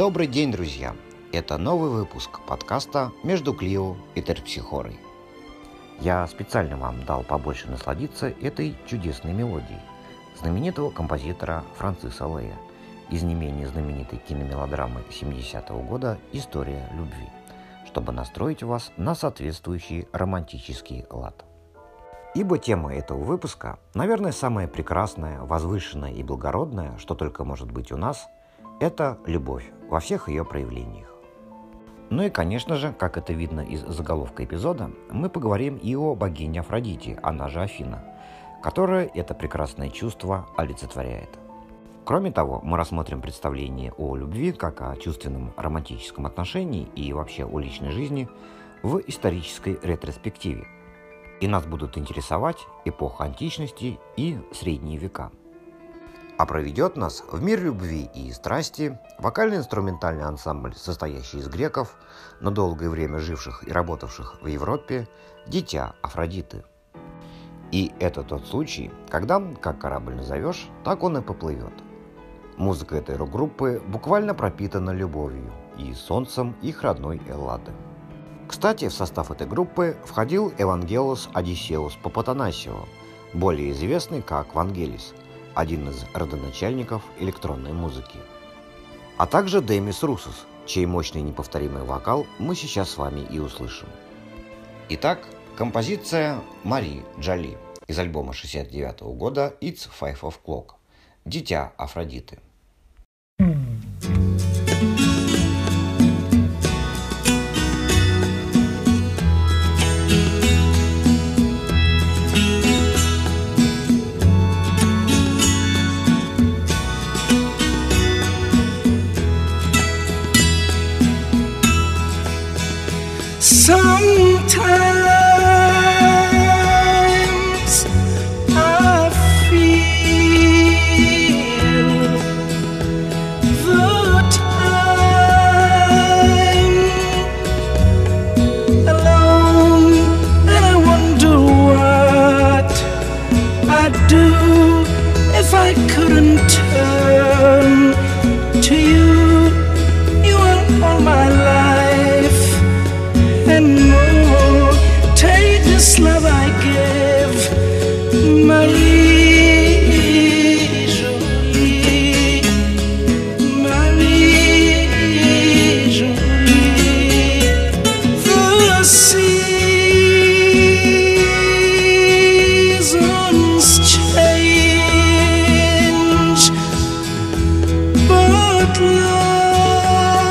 Добрый день, друзья! Это новый выпуск подкаста «Между Клио и Терпсихорой». Я специально вам дал побольше насладиться этой чудесной мелодией знаменитого композитора Франциса Лея из не менее знаменитой киномелодрамы 70-го года «История любви», чтобы настроить вас на соответствующий романтический лад. Ибо тема этого выпуска, наверное, самая прекрасная, возвышенная и благородная, что только может быть у нас – это любовь во всех ее проявлениях. Ну и, конечно же, как это видно из заголовка эпизода, мы поговорим и о богине Афродите, она же Афина, которая это прекрасное чувство олицетворяет. Кроме того, мы рассмотрим представление о любви как о чувственном романтическом отношении и вообще о личной жизни в исторической ретроспективе. И нас будут интересовать эпоха античности и средние века – а проведет нас в мир любви и страсти вокально-инструментальный ансамбль, состоящий из греков, но долгое время живших и работавших в Европе, «Дитя Афродиты». И это тот случай, когда, как корабль назовешь, так он и поплывет. Музыка этой рок-группы буквально пропитана любовью и солнцем их родной Эллады. Кстати, в состав этой группы входил Евангелос Одиссеус Папатанасио, более известный как Вангелис – один из родоначальников электронной музыки. А также Демис Русос, чей мощный неповторимый вокал мы сейчас с вами и услышим. Итак, композиция Мари Джоли из альбома 69 года «It's Five of Clock» «Дитя Афродиты». love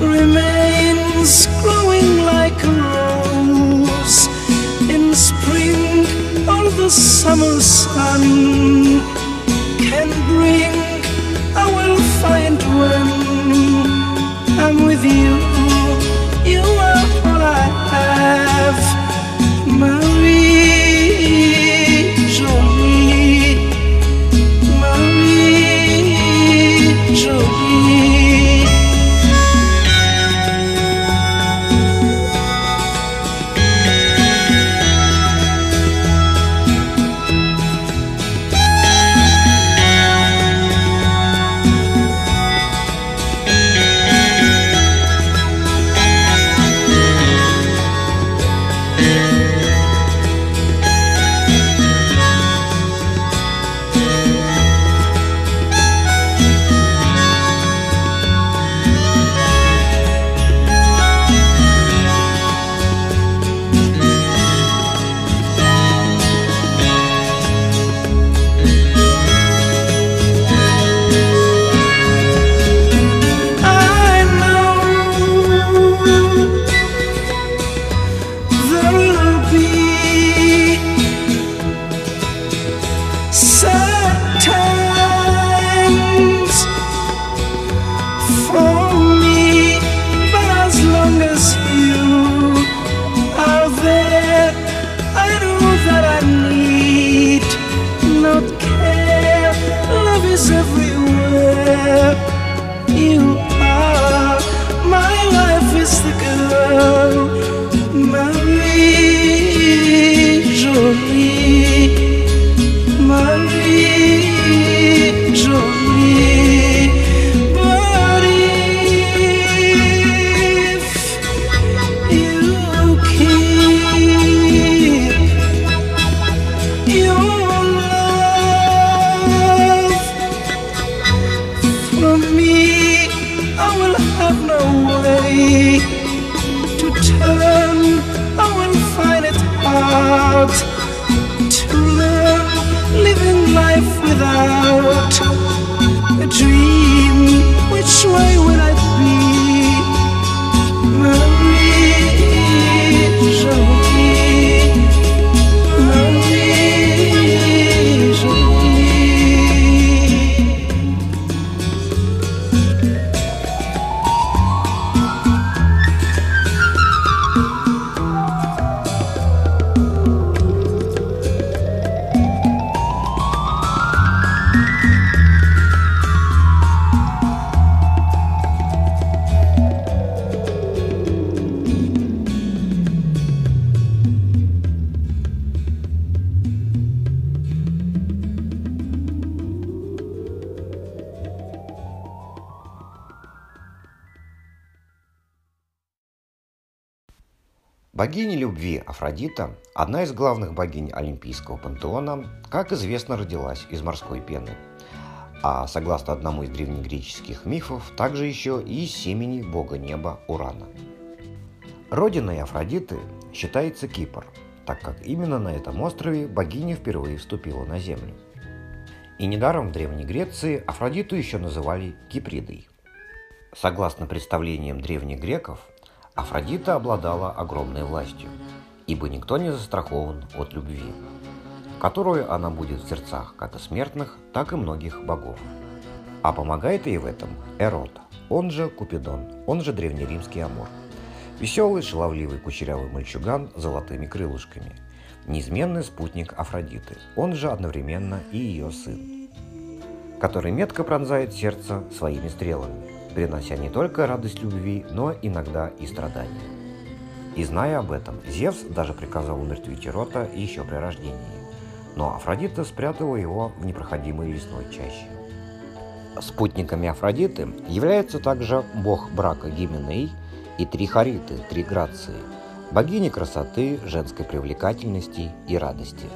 remains growing like a rose in spring or the summer sun. Любви Афродита – одна из главных богинь Олимпийского пантеона, как известно, родилась из морской пены. А согласно одному из древнегреческих мифов, также еще и семени бога неба Урана. Родиной Афродиты считается Кипр, так как именно на этом острове богиня впервые вступила на землю. И недаром в Древней Греции Афродиту еще называли Кипридой. Согласно представлениям древних греков, Афродита обладала огромной властью, ибо никто не застрахован от любви, которую она будет в сердцах как и смертных, так и многих богов. А помогает ей в этом Эрот, он же Купидон, он же древнеримский Амур. Веселый, шаловливый, кучерявый мальчуган с золотыми крылышками. Неизменный спутник Афродиты, он же одновременно и ее сын, который метко пронзает сердце своими стрелами, принося не только радость любви, но иногда и страдания. И зная об этом, Зевс даже приказал умертвить Ерота еще при рождении. Но Афродита спрятала его в непроходимой лесной чаще. Спутниками Афродиты являются также бог брака Гименей и три Хариты, три Грации, богини красоты, женской привлекательности и радости,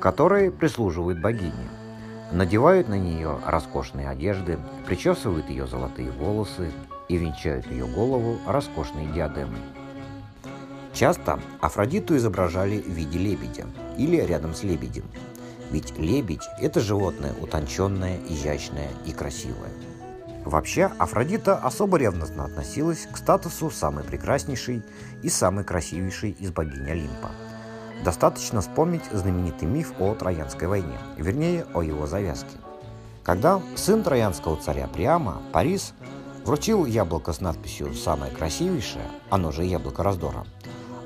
которые прислуживают богине – надевают на нее роскошные одежды, причесывают ее золотые волосы и венчают ее голову роскошной диадемой. Часто Афродиту изображали в виде лебедя или рядом с лебедем, ведь лебедь – это животное утонченное, изящное и красивое. Вообще, Афродита особо ревностно относилась к статусу самой прекраснейшей и самой красивейшей из богинь Олимпа – Достаточно вспомнить знаменитый миф о Троянской войне, вернее, о его завязке. Когда сын троянского царя Приама, Парис, вручил яблоко с надписью «Самое красивейшее», оно же яблоко раздора,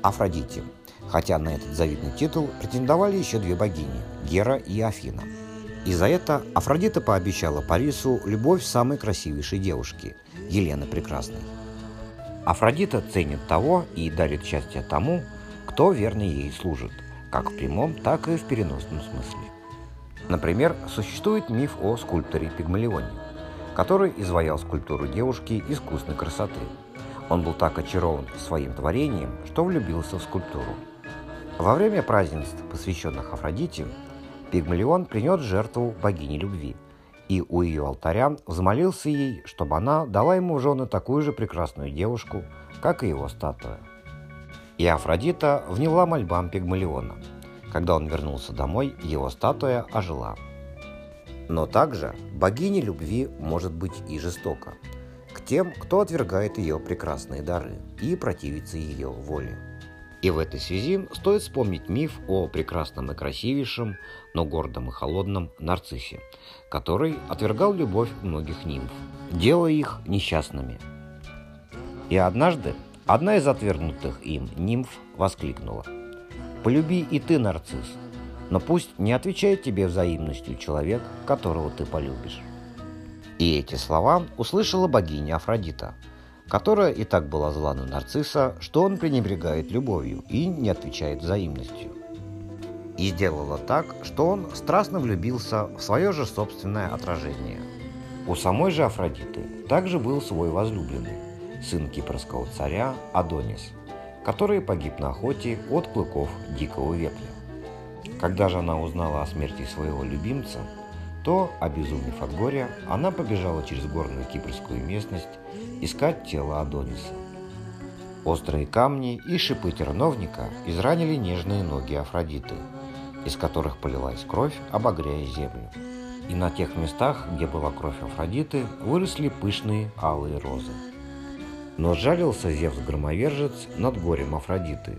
Афродите, хотя на этот завидный титул претендовали еще две богини – Гера и Афина. И за это Афродита пообещала Парису любовь самой красивейшей девушки – Елены Прекрасной. Афродита ценит того и дарит счастье тому, кто верно ей служит, как в прямом, так и в переносном смысле. Например, существует миф о скульпторе Пигмалионе, который изваял скульптуру девушки искусной красоты. Он был так очарован своим творением, что влюбился в скульптуру. Во время празднеств, посвященных Афродите, Пигмалион принес жертву богине любви, и у ее алтаря взмолился ей, чтобы она дала ему в жены такую же прекрасную девушку, как и его статуя. И Афродита вняла мольбам Пигмалиона. Когда он вернулся домой, его статуя ожила. Но также богиня любви может быть и жестока тем, кто отвергает ее прекрасные дары и противится ее воле. И в этой связи стоит вспомнить миф о прекрасном и красивейшем, но гордом и холодном нарциссе, который отвергал любовь многих нимф, делая их несчастными. И однажды Одна из отвергнутых им нимф воскликнула. «Полюби и ты, нарцисс, но пусть не отвечает тебе взаимностью человек, которого ты полюбишь». И эти слова услышала богиня Афродита, которая и так была зла на нарцисса, что он пренебрегает любовью и не отвечает взаимностью. И сделала так, что он страстно влюбился в свое же собственное отражение. У самой же Афродиты также был свой возлюбленный, сын кипрского царя Адонис, который погиб на охоте от клыков дикого вепля. Когда же она узнала о смерти своего любимца, то, обезумев от горя, она побежала через горную кипрскую местность искать тело Адониса. Острые камни и шипы терновника изранили нежные ноги Афродиты, из которых полилась кровь, обогряя землю. И на тех местах, где была кровь Афродиты, выросли пышные алые розы. Но сжалился Зевс-громовержец над горем Афродиты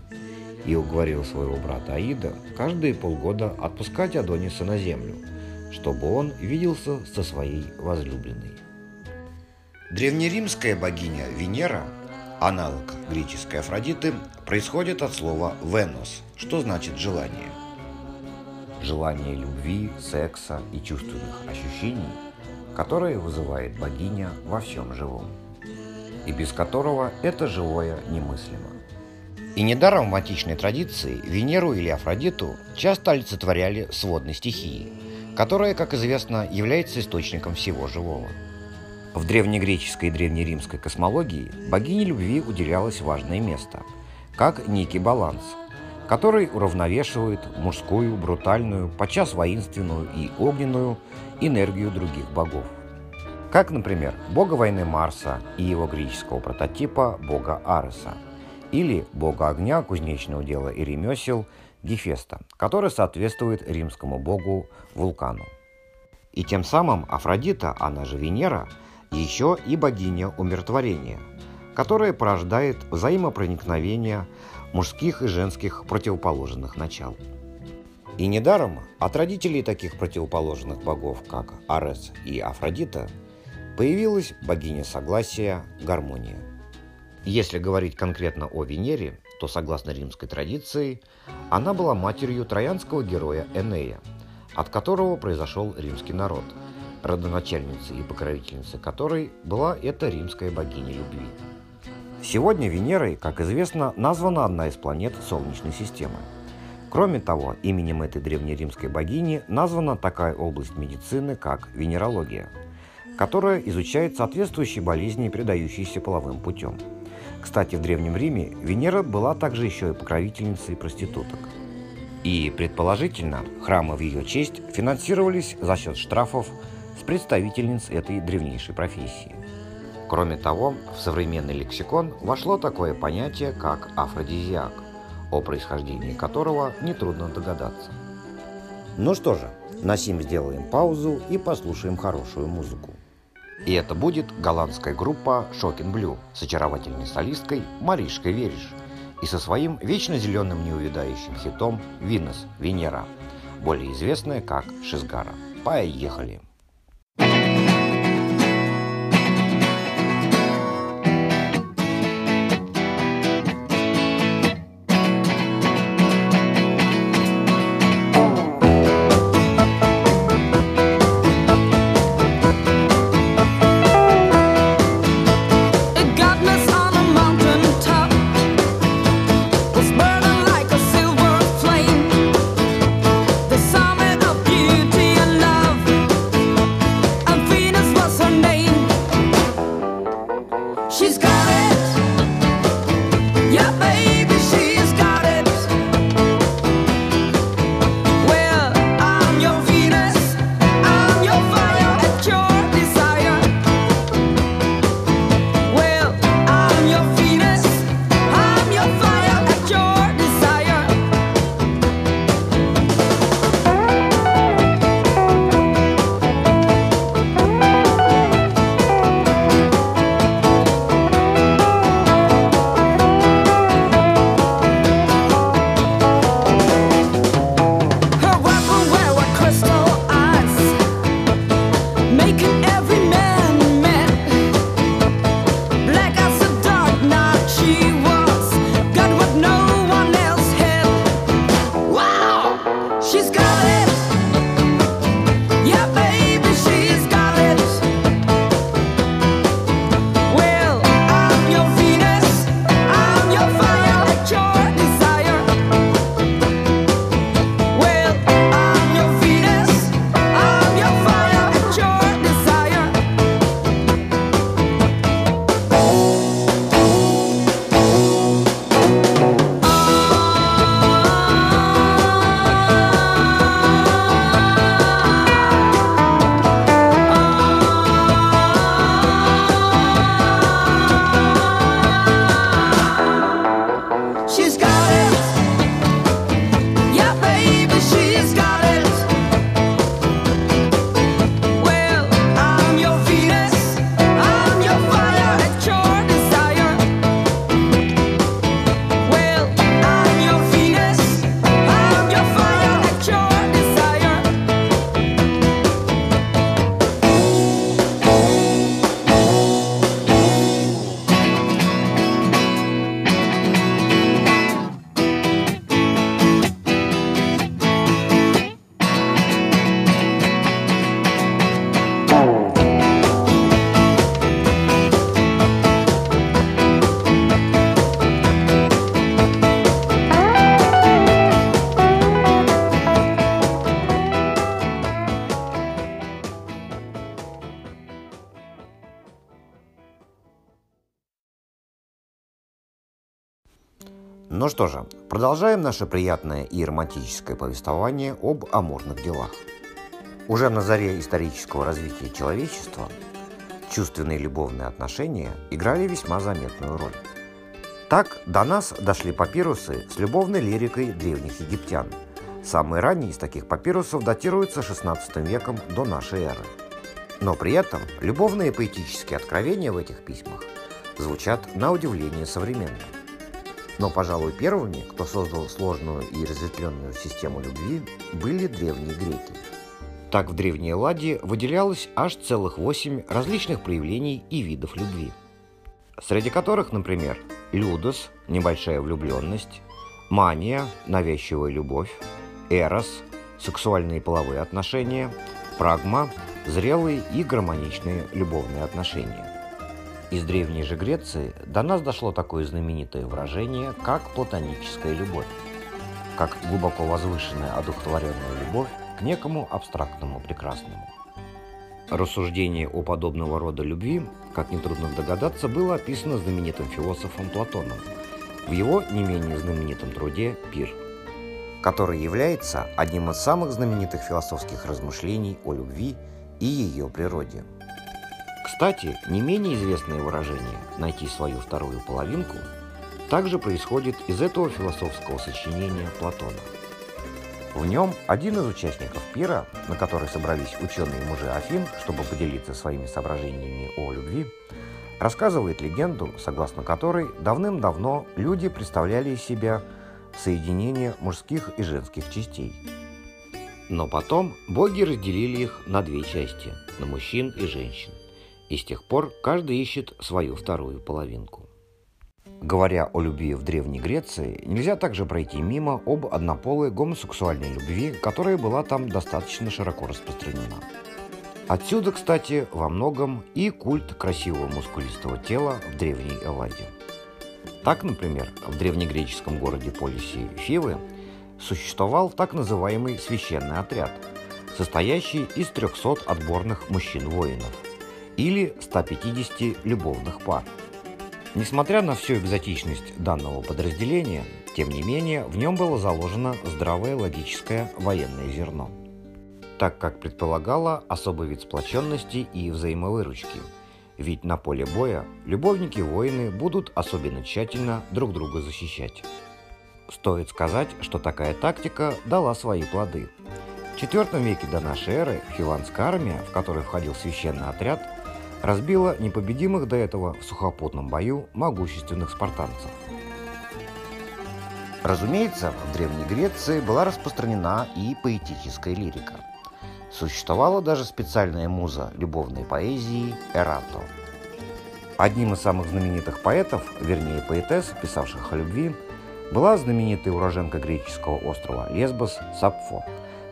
и уговорил своего брата Аида каждые полгода отпускать Адониса на землю, чтобы он виделся со своей возлюбленной. Древнеримская богиня Венера, аналог греческой Афродиты, происходит от слова «венос», что значит «желание». Желание любви, секса и чувственных ощущений, которое вызывает богиня во всем живом и без которого это живое немыслимо. И недаром в античной традиции Венеру или Афродиту часто олицетворяли с водной стихией, которая, как известно, является источником всего живого. В древнегреческой и древнеримской космологии богине любви уделялось важное место, как некий баланс, который уравновешивает мужскую, брутальную, подчас воинственную и огненную энергию других богов. Как, например, бога войны Марса и его греческого прототипа бога Ареса, или бога огня, кузнечного дела и ремесел Гефеста, который соответствует римскому богу Вулкану. И тем самым Афродита, она же Венера, еще и богиня умиротворения, которая порождает взаимопроникновение мужских и женских противоположных начал. И недаром от родителей таких противоположных богов, как Арес и Афродита, появилась богиня согласия Гармония. Если говорить конкретно о Венере, то согласно римской традиции, она была матерью троянского героя Энея, от которого произошел римский народ, родоначальницей и покровительницей которой была эта римская богиня любви. Сегодня Венерой, как известно, названа одна из планет Солнечной системы. Кроме того, именем этой древнеримской богини названа такая область медицины, как венерология, которая изучает соответствующие болезни, передающиеся половым путем. Кстати, в Древнем Риме Венера была также еще и покровительницей проституток. И, предположительно, храмы в ее честь финансировались за счет штрафов с представительниц этой древнейшей профессии. Кроме того, в современный лексикон вошло такое понятие, как афродизиак, о происхождении которого нетрудно догадаться. Ну что же, на сим сделаем паузу и послушаем хорошую музыку. И это будет голландская группа Шокин Блю с очаровательной солисткой Маришкой Вериш и со своим вечно зеленым неувядающим хитом «Винес. Венера», более известная как «Шизгара». Поехали! Ну что же, продолжаем наше приятное и романтическое повествование об амурных делах. Уже на заре исторического развития человечества чувственные любовные отношения играли весьма заметную роль. Так до нас дошли папирусы с любовной лирикой древних египтян. Самые ранние из таких папирусов датируются XVI веком до нашей эры. Но при этом любовные поэтические откровения в этих письмах звучат на удивление современно. Но, пожалуй, первыми, кто создал сложную и разветвленную систему любви, были древние греки. Так в Древней Элладе выделялось аж целых восемь различных проявлений и видов любви. Среди которых, например, людос – небольшая влюбленность, мания – навязчивая любовь, эрос – сексуальные и половые отношения, прагма – зрелые и гармоничные любовные отношения. Из Древней же Греции до нас дошло такое знаменитое выражение, как платоническая любовь, как глубоко возвышенная одухотворенная любовь к некому абстрактному прекрасному. Рассуждение о подобного рода любви, как нетрудно догадаться, было описано знаменитым философом Платоном в его не менее знаменитом труде «Пир», который является одним из самых знаменитых философских размышлений о любви и ее природе – кстати, не менее известное выражение «найти свою вторую половинку» также происходит из этого философского сочинения Платона. В нем один из участников пира, на который собрались ученые мужи Афин, чтобы поделиться своими соображениями о любви, рассказывает легенду, согласно которой давным-давно люди представляли из себя соединение мужских и женских частей. Но потом боги разделили их на две части – на мужчин и женщин и с тех пор каждый ищет свою вторую половинку. Говоря о любви в Древней Греции, нельзя также пройти мимо об однополой гомосексуальной любви, которая была там достаточно широко распространена. Отсюда, кстати, во многом и культ красивого мускулистого тела в Древней Элладе. Так, например, в древнегреческом городе Полисе Фивы существовал так называемый священный отряд, состоящий из 300 отборных мужчин-воинов – или 150 любовных пар. Несмотря на всю экзотичность данного подразделения, тем не менее в нем было заложено здравое логическое военное зерно, так как предполагало особый вид сплоченности и взаимовыручки. Ведь на поле боя любовники-воины будут особенно тщательно друг друга защищать. Стоит сказать, что такая тактика дала свои плоды. В IV веке до нашей эры хиванская армия, в которой входил священный отряд, разбила непобедимых до этого в сухопутном бою могущественных спартанцев. Разумеется, в Древней Греции была распространена и поэтическая лирика. Существовала даже специальная муза любовной поэзии Эрато. Одним из самых знаменитых поэтов, вернее поэтесс, писавших о любви, была знаменитая уроженка греческого острова Лесбос Сапфо.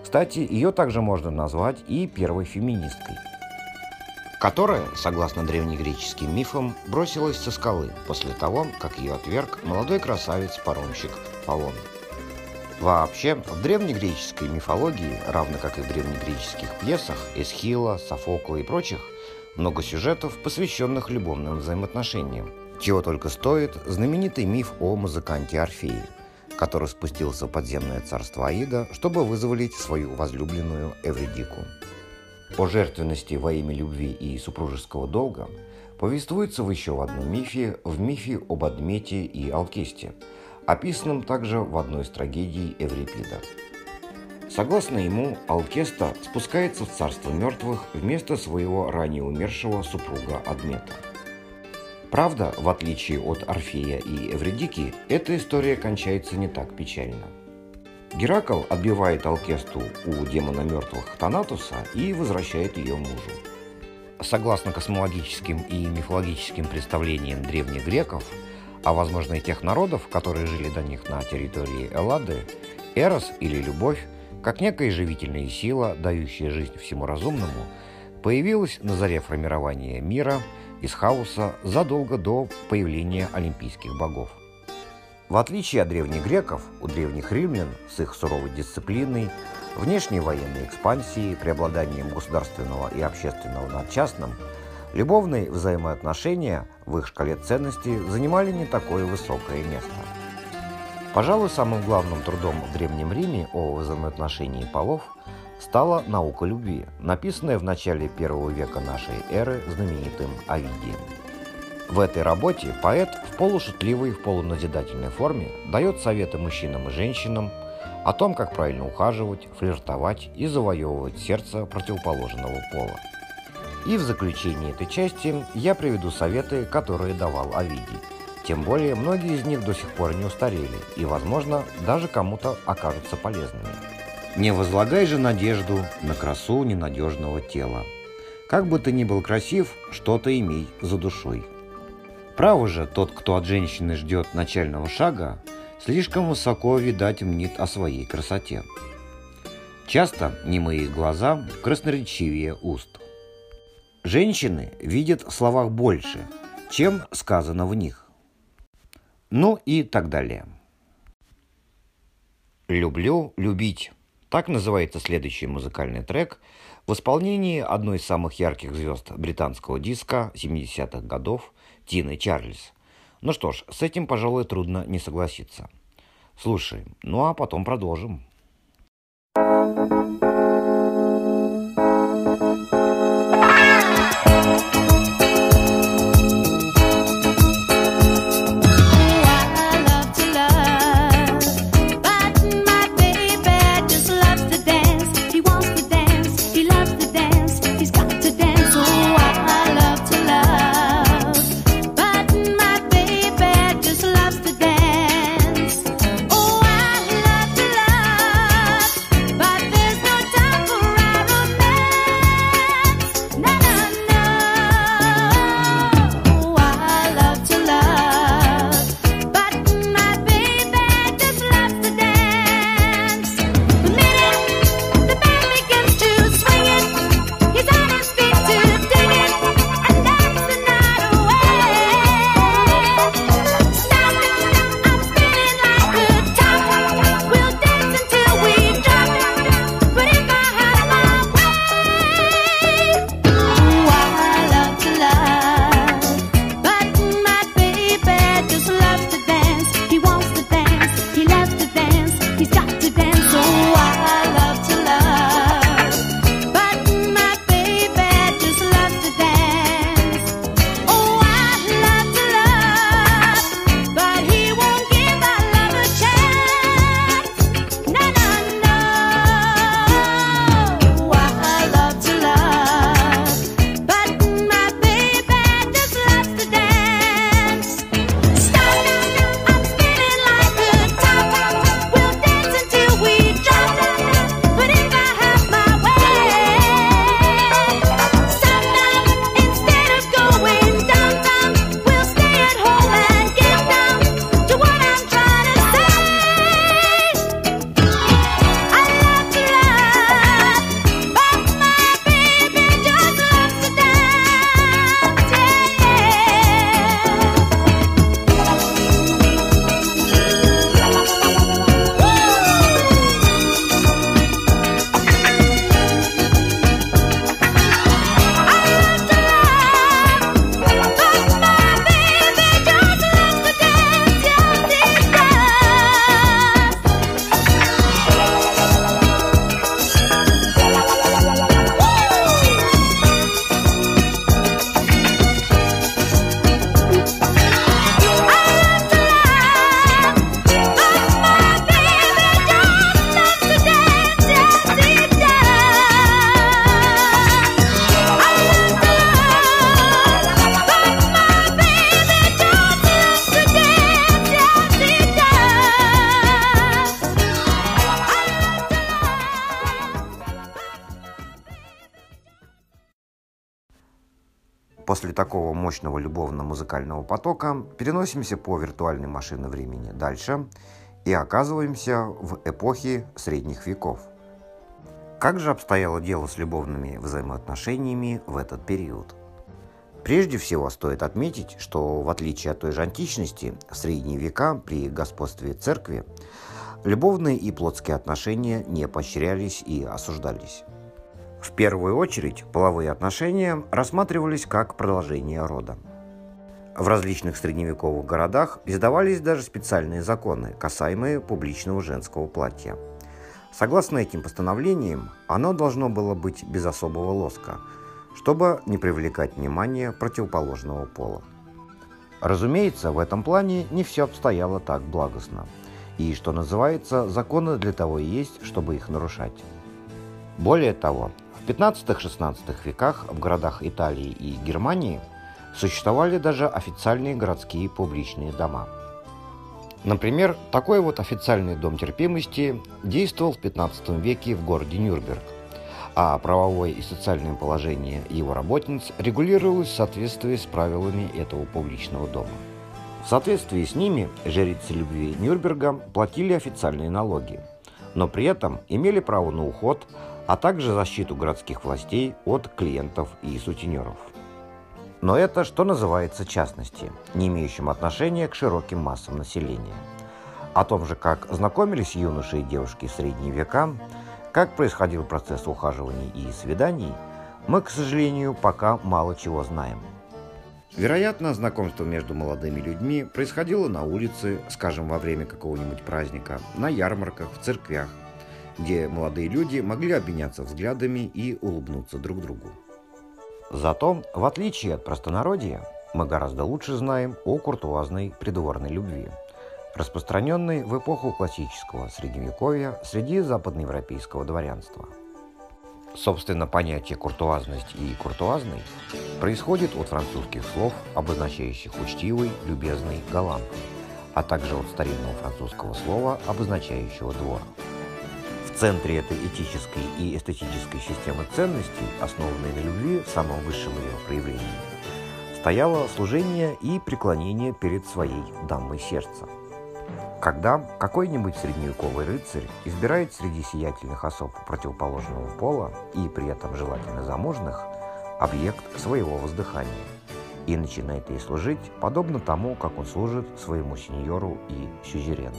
Кстати, ее также можно назвать и первой феминисткой – которая, согласно древнегреческим мифам, бросилась со скалы после того, как ее отверг молодой красавец-паромщик Полон. Вообще, в древнегреческой мифологии, равно как и в древнегреческих пьесах Эсхила, Софокла и прочих, много сюжетов, посвященных любовным взаимоотношениям. Чего только стоит знаменитый миф о музыканте Орфее, который спустился в подземное царство Аида, чтобы вызволить свою возлюбленную Эвридику. О жертвенности во имя любви и супружеского долга повествуется в еще одном мифе, в мифе об Адмете и Алкесте, описанном также в одной из трагедий Эврипида. Согласно ему, Алкеста спускается в царство мертвых вместо своего ранее умершего супруга Адмета. Правда, в отличие от Орфея и Эвредики, эта история кончается не так печально – Геракл отбивает Алкесту у демона мертвых Танатуса и возвращает ее мужу. Согласно космологическим и мифологическим представлениям древних греков, а возможно и тех народов, которые жили до них на территории Эллады, Эрос или любовь, как некая живительная сила, дающая жизнь всему разумному, появилась на заре формирования мира из хаоса задолго до появления олимпийских богов. В отличие от древних греков, у древних римлян с их суровой дисциплиной, внешней военной экспансией, преобладанием государственного и общественного над частным, любовные взаимоотношения в их шкале ценностей занимали не такое высокое место. Пожалуй, самым главным трудом в Древнем Риме о взаимоотношении полов стала наука любви, написанная в начале первого века нашей эры знаменитым Овидием. В этой работе поэт в полушутливой, в полуназидательной форме дает советы мужчинам и женщинам о том, как правильно ухаживать, флиртовать и завоевывать сердце противоположного пола. И в заключении этой части я приведу советы, которые давал Овидий. Тем более, многие из них до сих пор не устарели и, возможно, даже кому-то окажутся полезными. Не возлагай же надежду на красу ненадежного тела. Как бы ты ни был красив, что-то имей за душой. Право же, тот, кто от женщины ждет начального шага, слишком высоко, видать, мнит о своей красоте. Часто немые глаза красноречивее уст. Женщины видят в словах больше, чем сказано в них. Ну и так далее. «Люблю любить» Так называется следующий музыкальный трек в исполнении одной из самых ярких звезд британского диска 70-х годов Тины Чарльз. Ну что ж, с этим, пожалуй, трудно не согласиться. Слушаем, ну а потом продолжим. Любовно-музыкального потока переносимся по виртуальной машине времени дальше и оказываемся в эпохе средних веков. Как же обстояло дело с любовными взаимоотношениями в этот период? Прежде всего стоит отметить, что в отличие от той же античности, в средние века при господстве церкви любовные и плотские отношения не поощрялись и осуждались. В первую очередь половые отношения рассматривались как продолжение рода. В различных средневековых городах издавались даже специальные законы, касаемые публичного женского платья. Согласно этим постановлениям, оно должно было быть без особого лоска, чтобы не привлекать внимание противоположного пола. Разумеется, в этом плане не все обстояло так благостно. И, что называется, законы для того и есть, чтобы их нарушать. Более того, в 15-16 веках в городах Италии и Германии существовали даже официальные городские публичные дома. Например, такой вот официальный дом терпимости действовал в 15 веке в городе Нюрнберг – а правовое и социальное положение его работниц регулировалось в соответствии с правилами этого публичного дома. В соответствии с ними жрицы любви Нюрнберга платили официальные налоги, но при этом имели право на уход, а также защиту городских властей от клиентов и сутенеров. Но это, что называется, частности, не имеющим отношения к широким массам населения. О том же, как знакомились юноши и девушки в средние века – как происходил процесс ухаживаний и свиданий, мы, к сожалению, пока мало чего знаем. Вероятно, знакомство между молодыми людьми происходило на улице, скажем, во время какого-нибудь праздника, на ярмарках, в церквях, где молодые люди могли обменяться взглядами и улыбнуться друг другу. Зато, в отличие от простонародья, мы гораздо лучше знаем о куртуазной придворной любви – распространенный в эпоху классического средневековья среди западноевропейского дворянства. Собственно, понятие куртуазность и куртуазный происходит от французских слов, обозначающих учтивый, любезный, галантный, а также от старинного французского слова, обозначающего двор. Центре этой этической и эстетической системы ценностей, основанной на любви в самом высшем ее проявлении, стояло служение и преклонение перед своей дамой сердца – когда какой-нибудь средневековый рыцарь избирает среди сиятельных особ противоположного пола и при этом желательно замужных объект своего воздыхания и начинает ей служить, подобно тому, как он служит своему сеньору и сюзерену.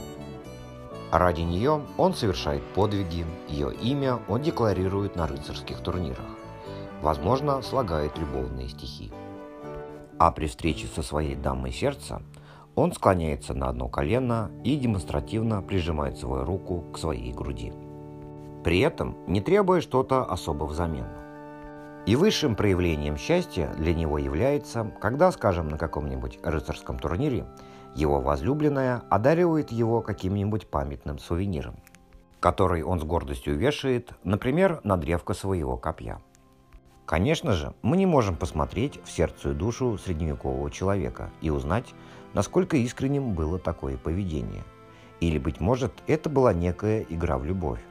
Ради нее он совершает подвиги, ее имя он декларирует на рыцарских турнирах. Возможно, слагает любовные стихи. А при встрече со своей дамой сердца – он склоняется на одно колено и демонстративно прижимает свою руку к своей груди. При этом не требуя что-то особо взамен. И высшим проявлением счастья для него является, когда, скажем, на каком-нибудь рыцарском турнире его возлюбленная одаривает его каким-нибудь памятным сувениром, который он с гордостью вешает, например, на древко своего копья. Конечно же, мы не можем посмотреть в сердце и душу средневекового человека и узнать, насколько искренним было такое поведение. Или, быть может, это была некая игра в любовь,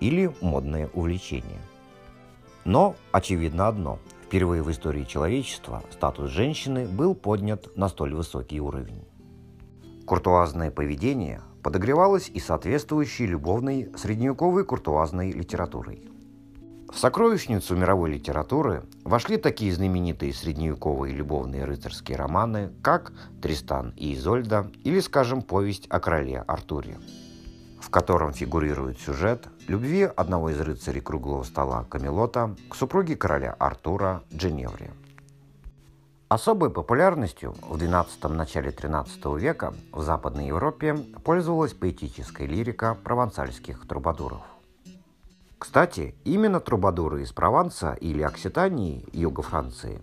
или модное увлечение. Но очевидно одно. Впервые в истории человечества статус женщины был поднят на столь высокий уровень. Куртуазное поведение подогревалось и соответствующей любовной средневековой куртуазной литературой. В сокровищницу мировой литературы вошли такие знаменитые средневековые любовные рыцарские романы, как «Тристан и Изольда» или, скажем, повесть о короле Артуре, в котором фигурирует сюжет любви одного из рыцарей круглого стола Камелота к супруге короля Артура Дженевре. Особой популярностью в XII – начале XIII века в Западной Европе пользовалась поэтическая лирика провансальских трубадуров – кстати, именно трубадуры из Прованса или Окситании, юга Франции,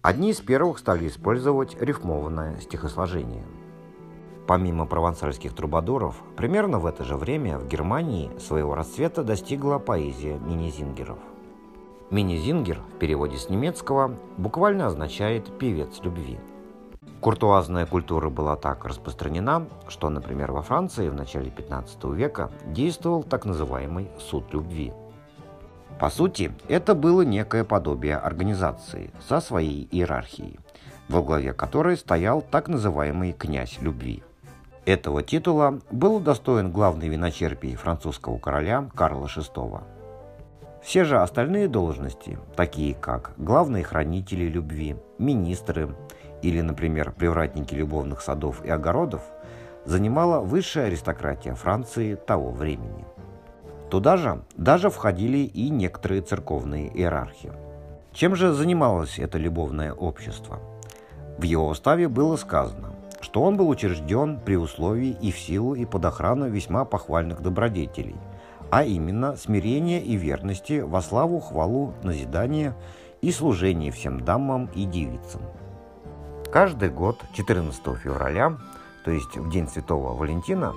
одни из первых стали использовать рифмованное стихосложение. Помимо провансальских трубадуров, примерно в это же время в Германии своего расцвета достигла поэзия мини-зингеров. Мини-зингер в переводе с немецкого буквально означает «певец любви». Куртуазная культура была так распространена, что, например, во Франции в начале 15 века действовал так называемый суд любви. По сути, это было некое подобие организации со своей иерархией, во главе которой стоял так называемый князь любви. Этого титула был удостоен главный виночерпий французского короля Карла VI. Все же остальные должности, такие как главные хранители любви, министры, или, например, привратники любовных садов и огородов, занимала высшая аристократия Франции того времени. Туда же даже входили и некоторые церковные иерархи. Чем же занималось это любовное общество? В его уставе было сказано, что он был учрежден при условии и в силу и под охрану весьма похвальных добродетелей, а именно смирения и верности во славу, хвалу, назидание и служение всем дамам и девицам. Каждый год 14 февраля, то есть в день Святого Валентина,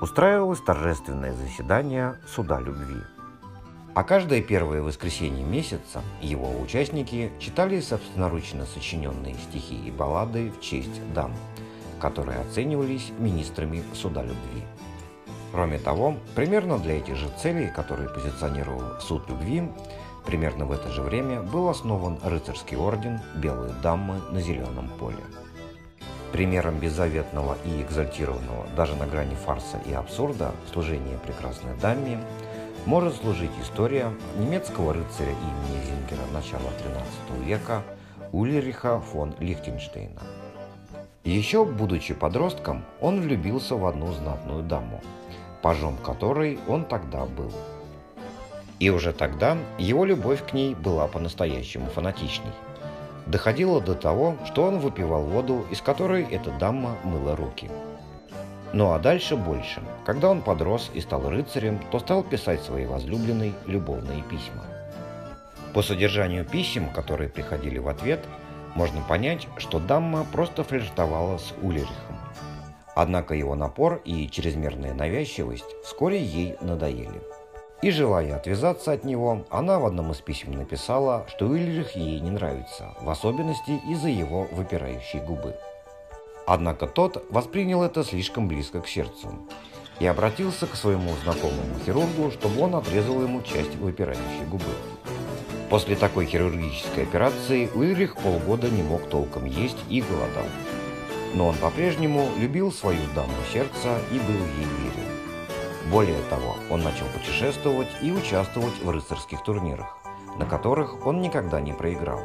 устраивалось торжественное заседание Суда Любви. А каждое первое воскресенье месяца его участники читали собственноручно сочиненные стихи и баллады в честь дам, которые оценивались министрами Суда Любви. Кроме того, примерно для этих же целей, которые позиционировал Суд Любви, примерно в это же время был основан рыцарский орден «Белые дамы на зеленом поле». Примером беззаветного и экзальтированного, даже на грани фарса и абсурда, служения прекрасной даме может служить история немецкого рыцаря имени Зингера начала XIII века Ульриха фон Лихтенштейна. Еще будучи подростком, он влюбился в одну знатную даму, пажом которой он тогда был. И уже тогда его любовь к ней была по-настоящему фанатичной – Доходило до того, что он выпивал воду, из которой эта дама мыла руки. Ну а дальше больше. Когда он подрос и стал рыцарем, то стал писать своей возлюбленной любовные письма. По содержанию писем, которые приходили в ответ, можно понять, что дама просто флиртовала с Ульрихом. Однако его напор и чрезмерная навязчивость вскоре ей надоели. И желая отвязаться от него, она в одном из писем написала, что Ульрих ей не нравится, в особенности из-за его выпирающей губы. Однако тот воспринял это слишком близко к сердцу и обратился к своему знакомому хирургу, чтобы он отрезал ему часть выпирающей губы. После такой хирургической операции Ульрих полгода не мог толком есть и голодал. Но он по-прежнему любил свою даму сердца и был ей верен. Более того, он начал путешествовать и участвовать в рыцарских турнирах, на которых он никогда не проиграл,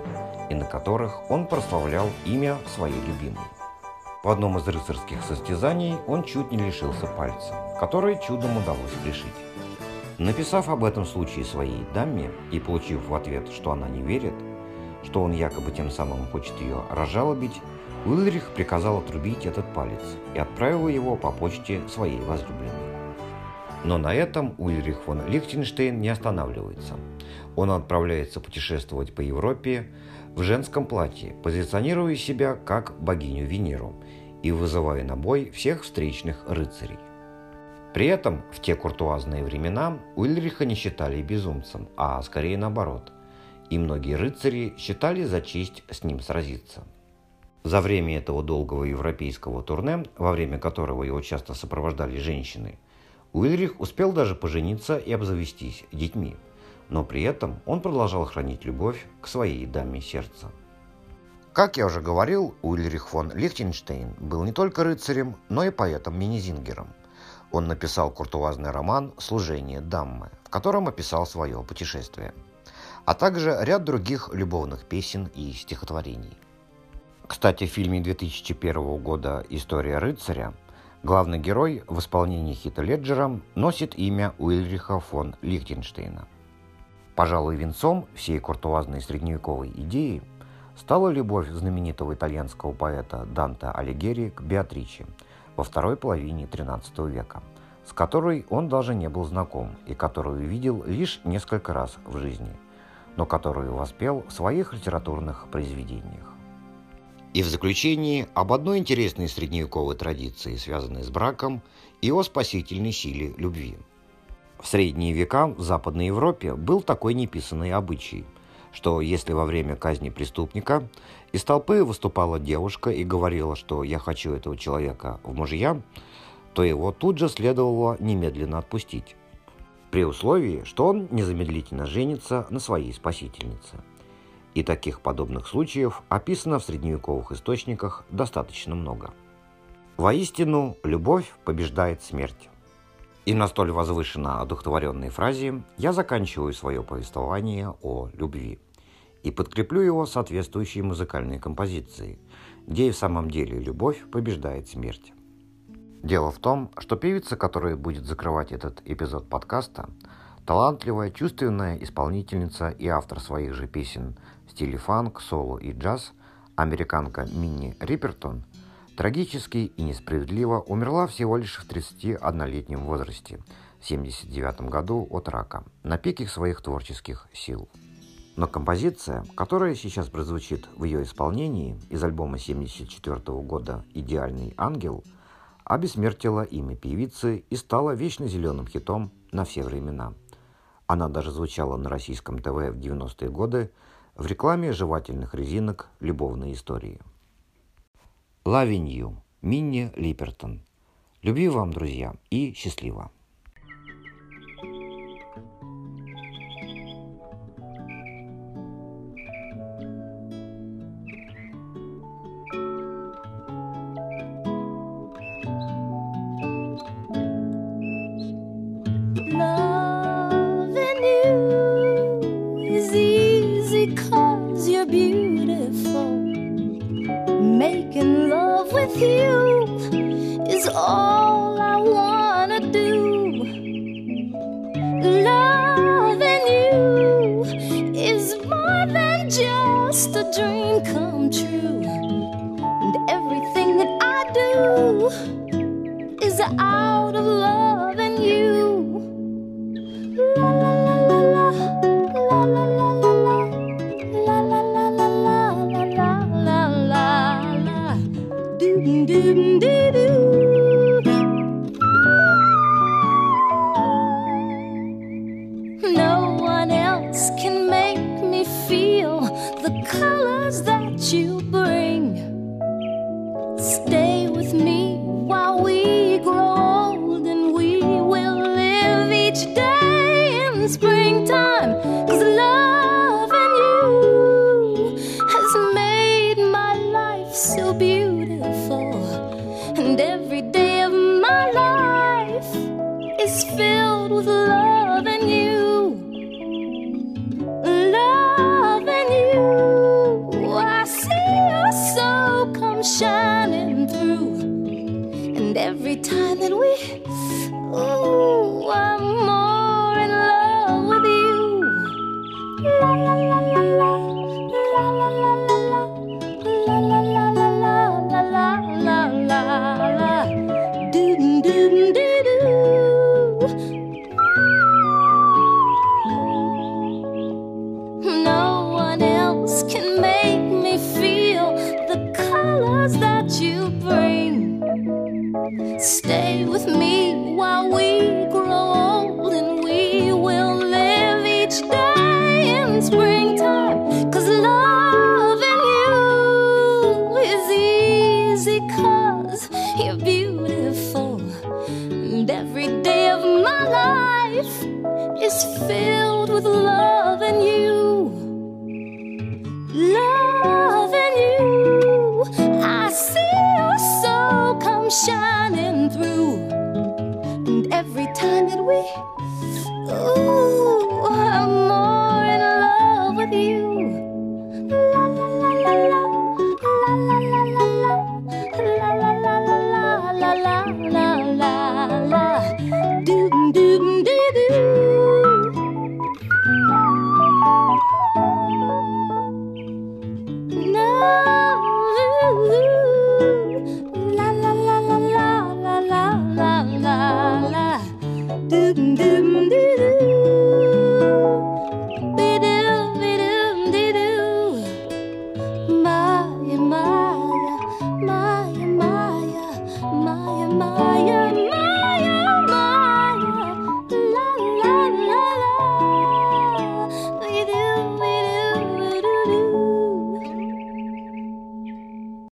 и на которых он прославлял имя своей любимой. В одном из рыцарских состязаний он чуть не лишился пальца, который чудом удалось лишить. Написав об этом случае своей даме и получив в ответ, что она не верит, что он якобы тем самым хочет ее разжалобить, Уиллрих приказал отрубить этот палец и отправил его по почте своей возлюбленной. Но на этом Ульрих фон Лихтенштейн не останавливается. Он отправляется путешествовать по Европе в женском платье, позиционируя себя как богиню Венеру и вызывая на бой всех встречных рыцарей. При этом в те куртуазные времена Ульриха не считали безумцем, а скорее наоборот. И многие рыцари считали за честь с ним сразиться. За время этого долгого европейского турне, во время которого его часто сопровождали женщины – Ульрих успел даже пожениться и обзавестись детьми, но при этом он продолжал хранить любовь к своей даме сердца. Как я уже говорил, Ульрих фон Лихтенштейн был не только рыцарем, но и поэтом-минизингером. Он написал куртуазный роман «Служение дамы», в котором описал свое путешествие, а также ряд других любовных песен и стихотворений. Кстати, в фильме 2001 года «История рыцаря» Главный герой в исполнении Хита Леджера носит имя Уильриха фон Лихтенштейна. Пожалуй, венцом всей куртуазной средневековой идеи стала любовь знаменитого итальянского поэта Данте Алигьери к Беатриче во второй половине XIII века, с которой он даже не был знаком и которую видел лишь несколько раз в жизни, но которую воспел в своих литературных произведениях. И в заключении об одной интересной средневековой традиции, связанной с браком, и о спасительной силе любви. В средние века в Западной Европе был такой неписанный обычай, что если во время казни преступника из толпы выступала девушка и говорила, что «я хочу этого человека в мужья», то его тут же следовало немедленно отпустить, при условии, что он незамедлительно женится на своей спасительнице – и таких подобных случаев описано в средневековых источниках достаточно много. Воистину, любовь побеждает смерть. И на столь возвышенно одухотворенной фразе я заканчиваю свое повествование о любви и подкреплю его соответствующей музыкальной композицией, где и в самом деле любовь побеждает смерть. Дело в том, что певица, которая будет закрывать этот эпизод подкаста, талантливая, чувственная исполнительница и автор своих же песен стиле фанк, соло и джаз, Американка Минни Риппертон трагически и несправедливо умерла всего лишь в 31-летнем возрасте, в 79 году от рака, на пике своих творческих сил. Но композиция, которая сейчас прозвучит в ее исполнении из альбома 1974 года «Идеальный ангел», обессмертила имя певицы и стала вечно зеленым хитом на все времена. Она даже звучала на российском ТВ в 90-е годы в рекламе жевательных резинок «Любовные истории». You, Минни Липертон. Любви вам, друзья, и счастливо! come true. And everything that I do is out of love. is filled with love.